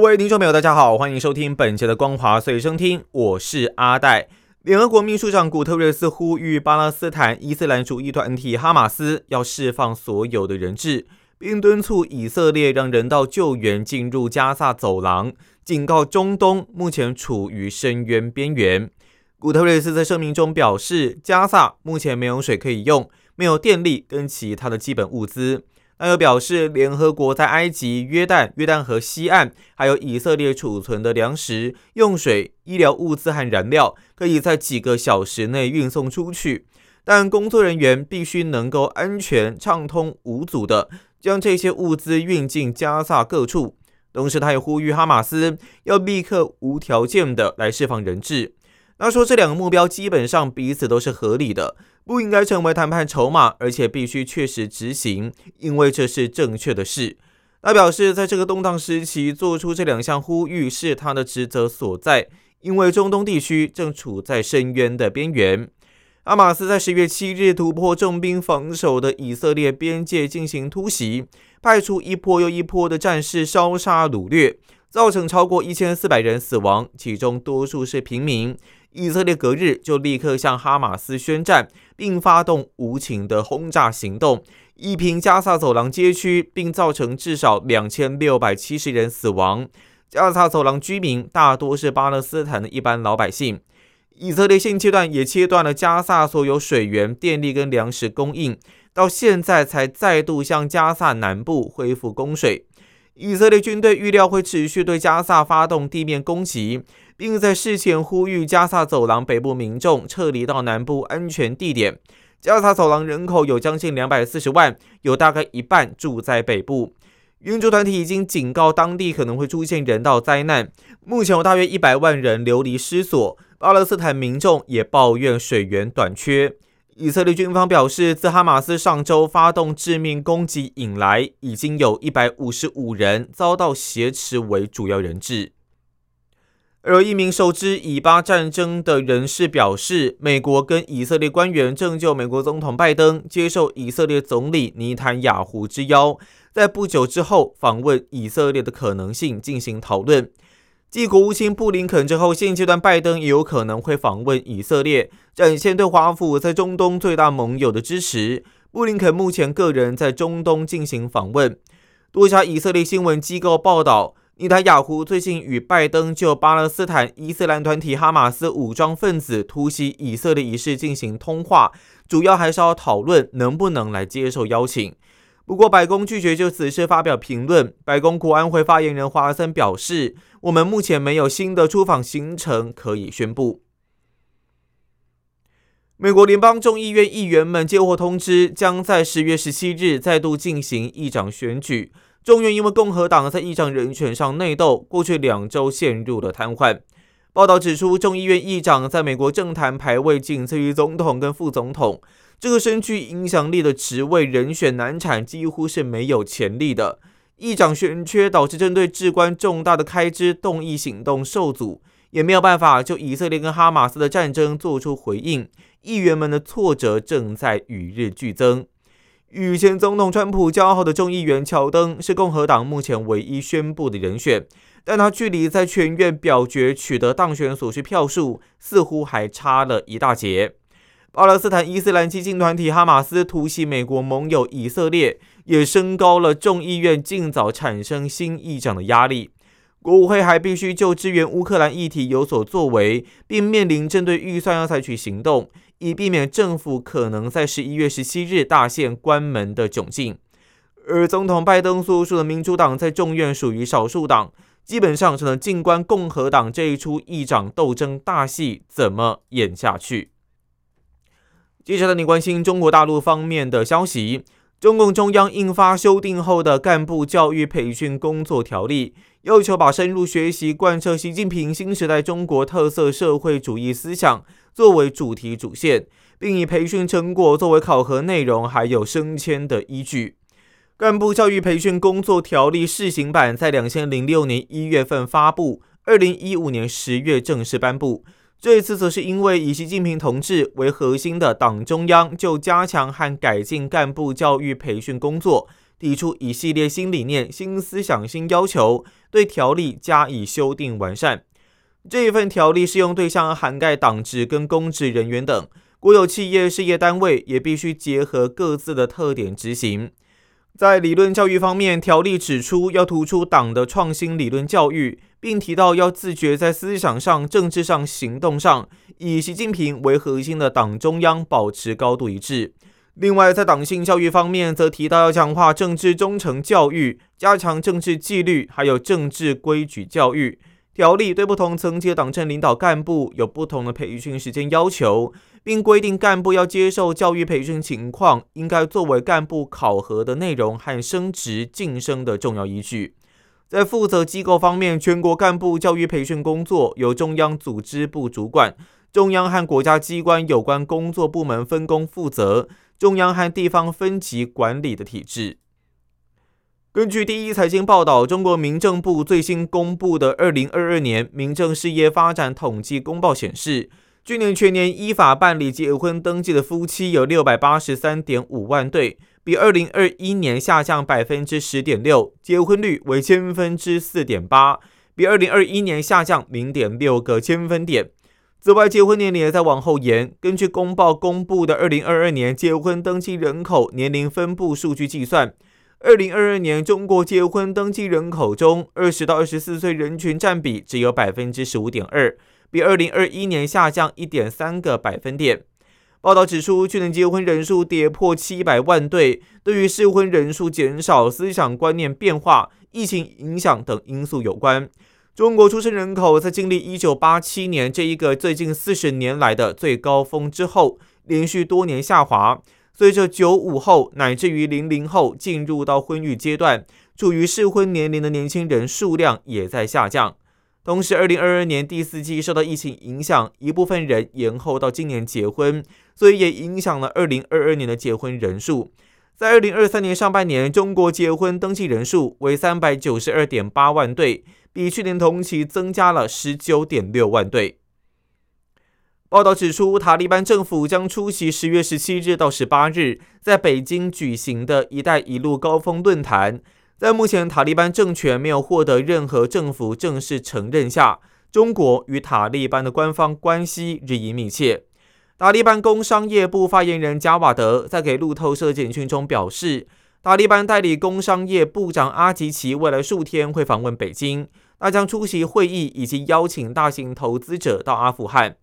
各位听众朋友，大家好，欢迎收听本节的《光华随身听》，我是阿戴。联合国秘书长古特瑞斯呼吁巴勒斯坦伊斯兰主义团体哈马斯要释放所有的人质，并敦促以色列让人道救援进入加萨走廊，警告中东目前处于深渊边缘。古特瑞斯在声明中表示，加萨目前没有水可以用，没有电力跟其他的基本物资。他又表示，联合国在埃及、约旦、约旦河西岸，还有以色列储存的粮食、用水、医疗物资和燃料，可以在几个小时内运送出去，但工作人员必须能够安全、畅通无阻的将这些物资运进加萨各处。同时，他也呼吁哈马斯要立刻无条件的来释放人质。他说，这两个目标基本上彼此都是合理的。不应该成为谈判筹码，而且必须确实执行，因为这是正确的事。他表示，在这个动荡时期做出这两项呼吁是他的职责所在，因为中东地区正处在深渊的边缘。阿马斯在十月七日突破重兵防守的以色列边界进行突袭，派出一波又一波的战士烧杀掳掠，造成超过一千四百人死亡，其中多数是平民。以色列隔日就立刻向哈马斯宣战，并发动无情的轰炸行动，一平加萨走廊街区，并造成至少两千六百七十人死亡。加萨走廊居民大多是巴勒斯坦的一般老百姓。以色列现阶段也切断了加萨所有水源、电力跟粮食供应，到现在才再度向加萨南部恢复供水。以色列军队预料会持续对加萨发动地面攻击。并在事前呼吁加萨走廊北部民众撤离到南部安全地点。加萨走廊人口有将近两百四十万，有大概一半住在北部。援助团体已经警告当地可能会出现人道灾难。目前有大约一百万人流离失所。巴勒斯坦民众也抱怨水源短缺。以色列军方表示，自哈马斯上周发动致命攻击以来，已经有一百五十五人遭到挟持为主要人质。而一名熟知以巴战争的人士表示，美国跟以色列官员正就美国总统拜登接受以色列总理尼坦雅胡之邀，在不久之后访问以色列的可能性进行讨论。继国务卿布林肯之后，现阶段拜登也有可能会访问以色列，展现对华府在中东最大盟友的支持。布林肯目前个人在中东进行访问。多家以色列新闻机构报道。尼塔雅胡最近与拜登就巴勒斯坦伊斯兰团体哈马斯武装分子突袭以色列一事进行通话，主要还是要讨论能不能来接受邀请。不过，白宫拒绝就此事发表评论。白宫国安会发言人华森表示：“我们目前没有新的出访行程可以宣布。”美国联邦众议院议员们接获通知，将在十月十七日再度进行议长选举。众院因为共和党在议长人选上内斗，过去两周陷入了瘫痪。报道指出，众议院议长在美国政坛排位仅次于总统跟副总统，这个身具影响力的职位人选难产，几乎是没有潜力的。议长选缺导致针对至关重大的开支动议行动受阻，也没有办法就以色列跟哈马斯的战争做出回应。议员们的挫折正在与日俱增。与前总统川普交好的众议员乔登是共和党目前唯一宣布的人选，但他距离在全院表决取得当选所需票数似乎还差了一大截。巴勒斯坦伊斯兰激进团体哈马斯突袭美国盟友以色列，也升高了众议院尽早产生新议长的压力。国务会还必须就支援乌克兰议题有所作为，并面临针对预算要采取行动。以避免政府可能在十一月十七日大限关门的窘境，而总统拜登所属的民主党在众院属于少数党，基本上只能静观共和党这一出议长斗争大戏怎么演下去。接下来，你关心中国大陆方面的消息。中共中央印发修订后的干部教育培训工作条例，要求把深入学习贯彻习近平新时代中国特色社会主义思想作为主题主线，并以培训成果作为考核内容，还有升迁的依据。干部教育培训工作条例试行版在两千零六年一月份发布，二零一五年十月正式颁布。这次则是因为以习近平同志为核心的党中央就加强和改进干部教育培训工作。提出一系列新理念、新思想、新要求，对条例加以修订完善。这一份条例适用对象涵盖党职跟公职人员等，国有企业、事业单位也必须结合各自的特点执行。在理论教育方面，条例指出要突出党的创新理论教育，并提到要自觉在思想上、政治上、行动上，以习近平为核心的党中央保持高度一致。另外，在党性教育方面，则提到要强化政治忠诚教育，加强政治纪律，还有政治规矩教育。条例对不同层级的党政领导干部有不同的培训时间要求，并规定干部要接受教育培训情况应该作为干部考核的内容和升职晋升的重要依据。在负责机构方面，全国干部教育培训工作由中央组织部主管，中央和国家机关有关工作部门分工负责。中央和地方分级管理的体制。根据第一财经报道，中国民政部最新公布的二零二二年民政事业发展统计公报显示，去年全年依法办理结婚登记的夫妻有六百八十三点五万对，比二零二一年下降百分之十点六，结婚率为千分之四点八，比二零二一年下降零点六个千分点。此外，结婚年龄也在往后延。根据公报公布的二零二二年结婚登记人口年龄分布数据计算，二零二二年中国结婚登记人口中，二十到二十四岁人群占比只有百分之十五点二，比二零二一年下降一点三个百分点。报道指出，去年结婚人数跌破七百万对，对于适婚人数减少、思想观念变化、疫情影响等因素有关。中国出生人口在经历一九八七年这一个最近四十年来的最高峰之后，连续多年下滑。随着九五后乃至于零零后进入到婚育阶段，处于适婚年龄的年轻人数量也在下降。同时，二零二二年第四季受到疫情影响，一部分人延后到今年结婚，所以也影响了二零二二年的结婚人数。在二零二三年上半年，中国结婚登记人数为三百九十二点八万对。比去年同期增加了十九点六万对。报道指出，塔利班政府将出席十月十七日到十八日在北京举行的一带一路高峰论坛。在目前塔利班政权没有获得任何政府正式承认下，中国与塔利班的官方关系日益密切。塔利班工商业部发言人加瓦德在给路透社简讯中表示。塔利班代理工商业部长阿吉奇未来数天会访问北京，他将出席会议以及邀请大型投资者到阿富汗。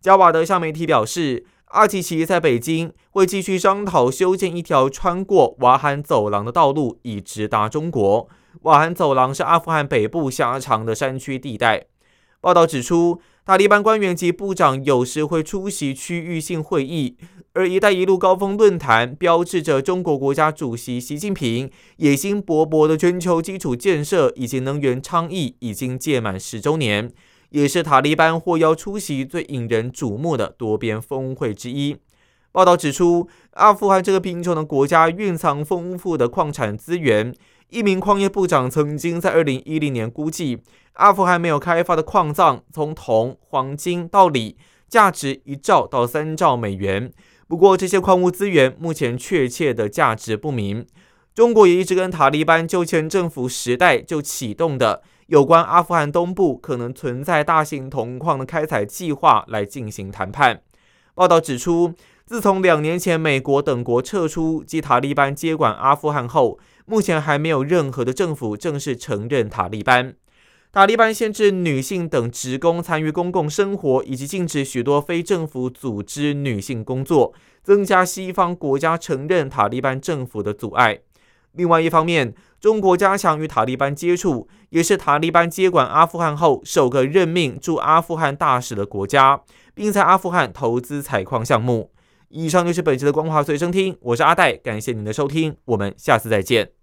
加瓦德向媒体表示，阿吉奇在北京会继续商讨修建一条穿过瓦罕走廊的道路，以直达中国。瓦罕走廊是阿富汗北部狭长的山区地带。报道指出，塔利班官员及部长有时会出席区域性会议。而“一带一路”高峰论坛标志着中国国家主席习近平野心勃勃的全球基础建设以及能源倡议已经届满十周年，也是塔利班获邀出席最引人瞩目的多边峰会之一。报道指出，阿富汗这个贫穷的国家蕴藏丰富的矿产资源。一名矿业部长曾经在2010年估计，阿富汗没有开发的矿藏从铜、黄金到锂，价值一兆到三兆美元。不过，这些矿物资源目前确切的价值不明。中国也一直跟塔利班就前政府时代就启动的有关阿富汗东部可能存在大型铜矿的开采计划来进行谈判。报道指出，自从两年前美国等国撤出及塔利班接管阿富汗后，目前还没有任何的政府正式承认塔利班。塔利班限制女性等职工参与公共生活，以及禁止许多非政府组织女性工作，增加西方国家承认塔利班政府的阻碍。另外一方面，中国加强与塔利班接触，也是塔利班接管阿富汗后首个任命驻阿富汗大使的国家，并在阿富汗投资采矿项目。以上就是本期的光华随身听，我是阿戴，感谢您的收听，我们下次再见。